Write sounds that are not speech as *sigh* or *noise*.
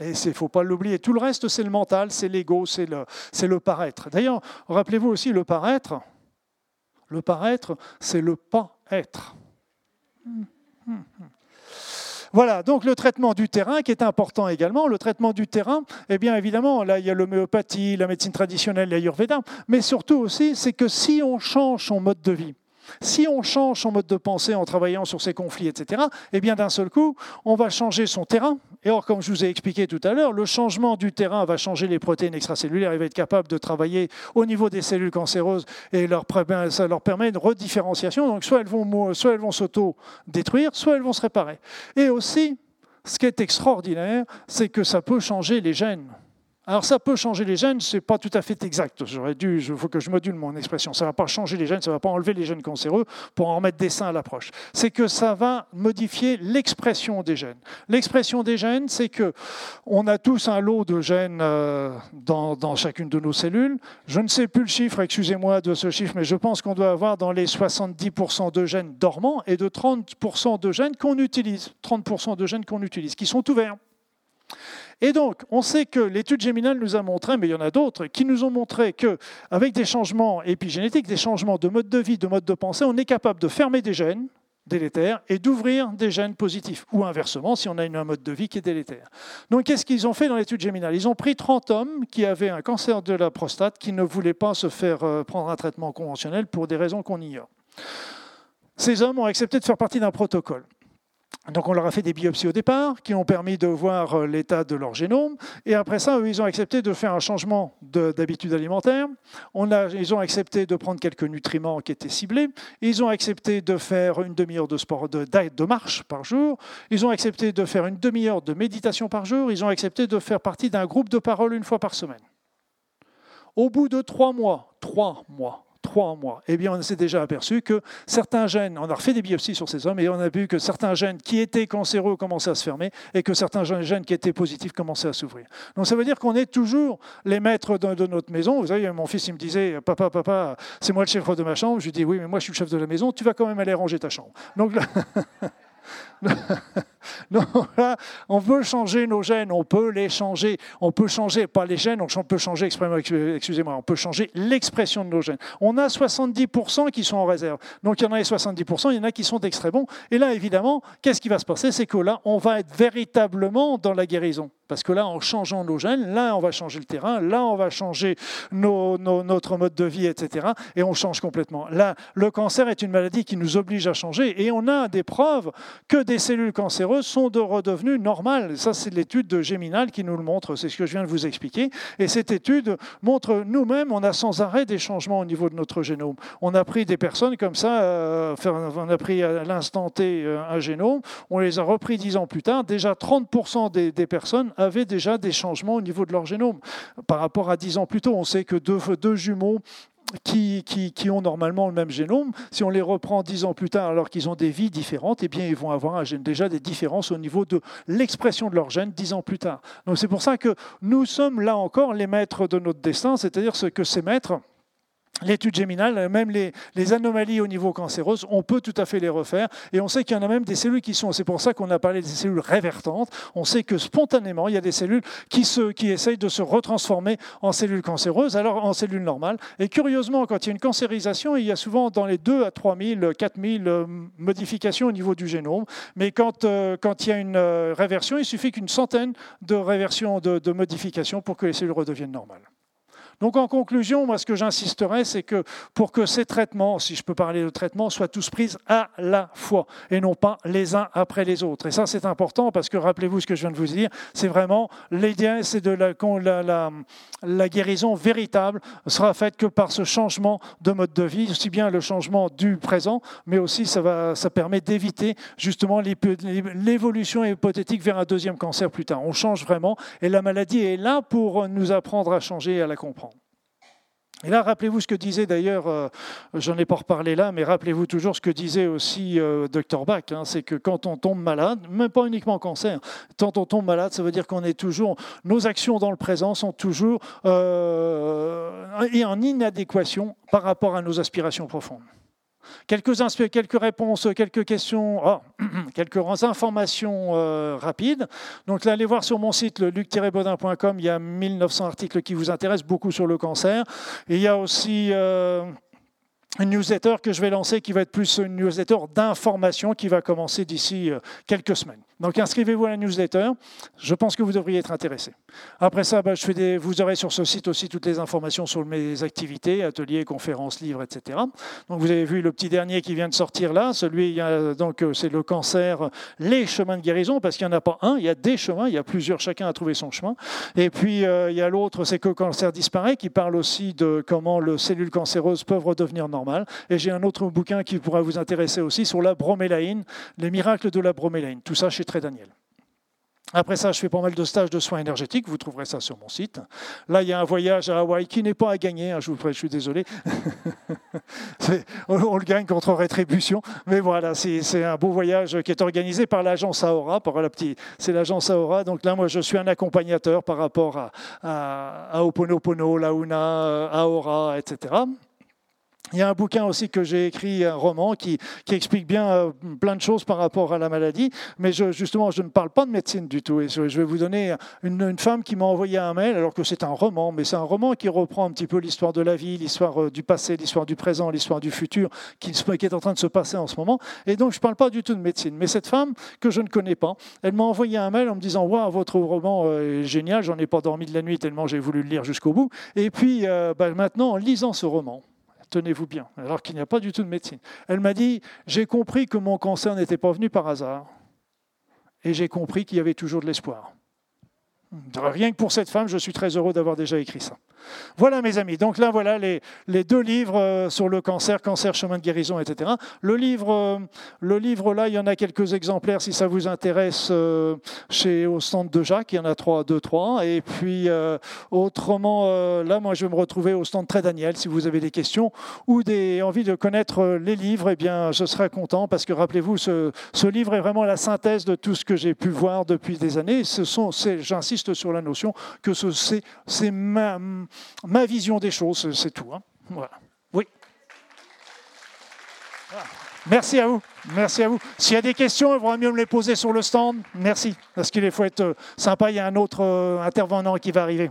Et il ne faut pas l'oublier. Tout le reste, c'est le mental, c'est l'ego, c'est le, paraître. D'ailleurs, rappelez-vous aussi le paraître. Le paraître, c'est le pas-être. Voilà, donc le traitement du terrain qui est important également. Le traitement du terrain, eh bien évidemment, là il y a l'homéopathie, la médecine traditionnelle, l'ayurveda, mais surtout aussi, c'est que si on change son mode de vie, si on change son mode de pensée en travaillant sur ses conflits, etc., eh bien d'un seul coup, on va changer son terrain. Et or, comme je vous ai expliqué tout à l'heure, le changement du terrain va changer les protéines extracellulaires. Il va être capable de travailler au niveau des cellules cancéreuses et ben, ça leur permet une redifférenciation. Donc soit elles vont, soit elles vont s'auto-détruire, soit elles vont se réparer. Et aussi, ce qui est extraordinaire, c'est que ça peut changer les gènes. Alors ça peut changer les gènes, ce n'est pas tout à fait exact. J'aurais dû, il faut que je module mon expression. Ça ne va pas changer les gènes, ça ne va pas enlever les gènes cancéreux pour en remettre des seins à l'approche. C'est que ça va modifier l'expression des gènes. L'expression des gènes, c'est que on a tous un lot de gènes euh, dans, dans, chacune de nos cellules. Je ne sais plus le chiffre, excusez-moi de ce chiffre, mais je pense qu'on doit avoir dans les 70% de gènes dormants et de 30% de gènes qu'on utilise. 30% de gènes qu'on utilise, qui sont ouverts. Et donc, on sait que l'étude géminale nous a montré, mais il y en a d'autres, qui nous ont montré qu'avec des changements épigénétiques, des changements de mode de vie, de mode de pensée, on est capable de fermer des gènes délétères et d'ouvrir des gènes positifs, ou inversement, si on a un mode de vie qui est délétère. Donc, qu'est-ce qu'ils ont fait dans l'étude géminale? Ils ont pris 30 hommes qui avaient un cancer de la prostate, qui ne voulaient pas se faire euh, prendre un traitement conventionnel pour des raisons qu'on ignore. Ces hommes ont accepté de faire partie d'un protocole. Donc on leur a fait des biopsies au départ qui ont permis de voir euh, l'état de leur génome. Et après ça, eux, ils ont accepté de faire un changement d'habitude alimentaire. Ils ont accepté de prendre quelques nutriments qui étaient ciblés. Ils ont accepté de faire une demi-heure de sport, de, de marche par jour. Ils ont accepté de faire une demi-heure de méditation par jour. Ils ont accepté de faire partie d'un groupe de parole une fois par semaine. Au bout de trois mois, trois mois, trois mois, eh bien, on s'est déjà aperçu que certains gènes, on a refait des biopsies sur ces hommes et on a vu que certains gènes qui étaient cancéreux commençaient à se fermer et que certains gènes qui étaient positifs commençaient à s'ouvrir. Donc ça veut dire qu'on est toujours les maîtres de, notre maison. Vous savez, mon fils, il me disait, papa, papa, c'est moi le chef de ma chambre. Je lui dis, oui, mais moi je suis le chef de la maison, tu vas quand même aller ranger ta chambre. Donc. *laughs* on peut changer nos gènes, on peut les changer. On peut changer, pas les gènes, on peut changer, excusez-moi, on peut changer l'expression de nos gènes. On a 70% qui sont en réserve. Donc il y en a les 70%, il y en a qui sont d'extrême bons. Et là, évidemment, qu'est-ce qui va se passer? C'est que là, on va être véritablement dans la guérison. Parce que là, en changeant nos gènes, là, on va changer le terrain, là, on va changer notre mode de vie, etc. Et on change complètement. Là, le cancer est une maladie qui nous oblige à changer. Et on a des preuves que des cellules cancéreuses sont de redevenues normales. Ça, c'est l'étude de Géminal qui nous le montre. C'est ce que je viens de vous expliquer. Et cette étude montre nous-mêmes, on a sans arrêt des changements au niveau de notre génome. On a pris des personnes comme ça, euh, on a pris à l'instant T euh, un génome, on les a repris dix ans plus tard. Déjà 30% des, des personnes avaient déjà des changements au niveau de leur génome. Par rapport à 10 ans plus tôt, on sait que deux, jumeaux qui, qui, ont normalement le même génome, si on les reprend dix ans plus tard alors qu'ils ont des vies différentes, eh bien, ils vont avoir déjà des différences au niveau de l'expression de leur gène dix ans plus tard. Donc c'est pour ça que nous sommes là encore les maîtres de notre destin, c'est-à-dire que ces maîtres l'étude géminale, même les, anomalies au niveau cancéreux, on peut tout à fait les refaire. Et on sait qu'il y en a même des cellules qui sont, c'est pour ça qu'on a parlé des cellules révertantes, on sait que spontanément, il y a des cellules qui, essayent de se retransformer en cellules cancéreuses, alors en cellules normales. Et curieusement, quand il y a une cancérisation, il y a souvent dans les 2 à 3 000, 4 000 modifications au niveau du génome. Mais quand, euh, il y a une euh, réversion, il suffit qu'une centaine de réversions, de modifications pour que les cellules redeviennent normales. Donc en conclusion, moi ce que j'insisterai, c'est que pour que ces traitements, si je peux parler de traitements, soient tous pris à la fois et non pas les uns après les autres. Et ça c'est important parce que rappelez-vous ce que je viens de vous dire, c'est vraiment l'idée, c'est de la, la, la, guérison véritable sera faite que par ce changement de mode de vie, aussi bien le changement du présent, mais aussi ça, va, ça permet d'éviter justement l'évolution hypothétique vers un deuxième cancer plus tard. On change vraiment et la maladie est là pour nous apprendre à changer et à la comprendre. Et là, rappelez-vous ce que disait d'ailleurs, euh, j'en ai pas reparlé là, mais rappelez-vous toujours ce que disait aussi euh, Dr Bach, hein, c'est que quand on tombe malade, même pas uniquement cancer, quand on tombe malade, ça veut dire qu'on est toujours, nos actions dans le présent sont toujours euh, en inadéquation par rapport à nos aspirations profondes. Quelques, quelques réponses, quelques questions, oh, *clears throat* quelques informations euh, rapides. Donc là, allez voir sur mon site, le luc-baudin.com, il y a 1900 articles qui vous intéressent, beaucoup sur le cancer. Et il y a aussi... Euh, une newsletter que je vais lancer qui va être plus une newsletter d'information qui va commencer d'ici euh, quelques semaines. Donc inscrivez-vous à la newsletter. Je pense que vous devriez être intéressé. Après ça, bah, je vous aurez sur ce site aussi toutes les informations sur mes activités, ateliers, conférences, livres, etc. Donc vous avez vu le petit dernier qui vient de sortir là. Celui, donc euh, c'est le cancer, les chemins de guérison, parce qu'il n'y en a pas un, il y a des chemins, il y a plusieurs, chacun a trouvé son chemin. Et puis euh, il y a l'autre, c'est que le cancer disparaît, qui parle aussi de comment les cellules cancéreuses peuvent redevenir normales. Et j'ai un autre bouquin qui pourrait vous intéresser aussi sur la bromélaïne, les miracles de la bromélaïne. Tout ça chez très Daniel. Après ça, je fais pas mal de stages de soins énergétiques. Vous trouverez ça sur mon site. Là, il y a un voyage à Hawaï qui n'est pas à gagner. Hein, je, suis désolé. *laughs* on, le gagne contre rétribution. Mais voilà, c'est un beau voyage qui est organisé par l'agence Aora. La c'est l'agence Aora. Donc là, moi, je suis un accompagnateur par rapport à, à, à Oponopono, Launa, Aora, etc. Il y a un bouquin aussi que j'ai écrit, un roman, qui, explique bien euh, plein de choses par rapport à la maladie. Mais justement, je ne parle pas de médecine du tout. Et je vais vous donner une, femme qui m'a envoyé un mail, alors que c'est un roman, mais c'est un roman qui reprend un petit peu l'histoire de la vie, l'histoire euh, du passé, l'histoire du présent, l'histoire du futur, qui, est en train de se passer en ce moment. Et donc, je ne parle pas du tout de médecine. Mais cette femme, que je ne connais pas, elle m'a envoyé un mail en me disant Waouh, votre roman euh, est génial, j'en ai pas dormi de la nuit tellement j'ai voulu le lire jusqu'au bout. Et puis, bah, maintenant, en lisant ce roman, tenez-vous bien, alors qu'il n'y a pas du tout de médecine. Elle m'a dit, j'ai compris que mon cancer n'était pas venu par hasard, et j'ai compris qu'il y avait toujours de l'espoir. Rien que pour cette femme, je suis très heureux d'avoir déjà écrit ça. Voilà mes amis, donc là voilà les, deux livres euh, sur le cancer, cancer, chemin de guérison, etc. Le livre, euh, le livre là, il y en a quelques exemplaires si ça vous intéresse euh, chez au stand de Jacques, il y en a trois, deux, trois. Et puis autrement, là moi je vais me retrouver au stand Très Daniel si vous avez des questions ou des envie de connaître les livres, eh bien je serai content parce que rappelez-vous, ce, ce livre est vraiment la synthèse de tout ce que j'ai pu voir depuis des années. Ce sont, j'insiste sur la notion que c'est ma, ma, vision des choses, c'est tout. Hein. Oui. Merci à vous. Merci à vous. S'il y a des questions, il vaudra mieux me les poser sur le stand. Merci. Parce qu'il faut être euh, sympa, il y a un autre euh, intervenant qui va arriver.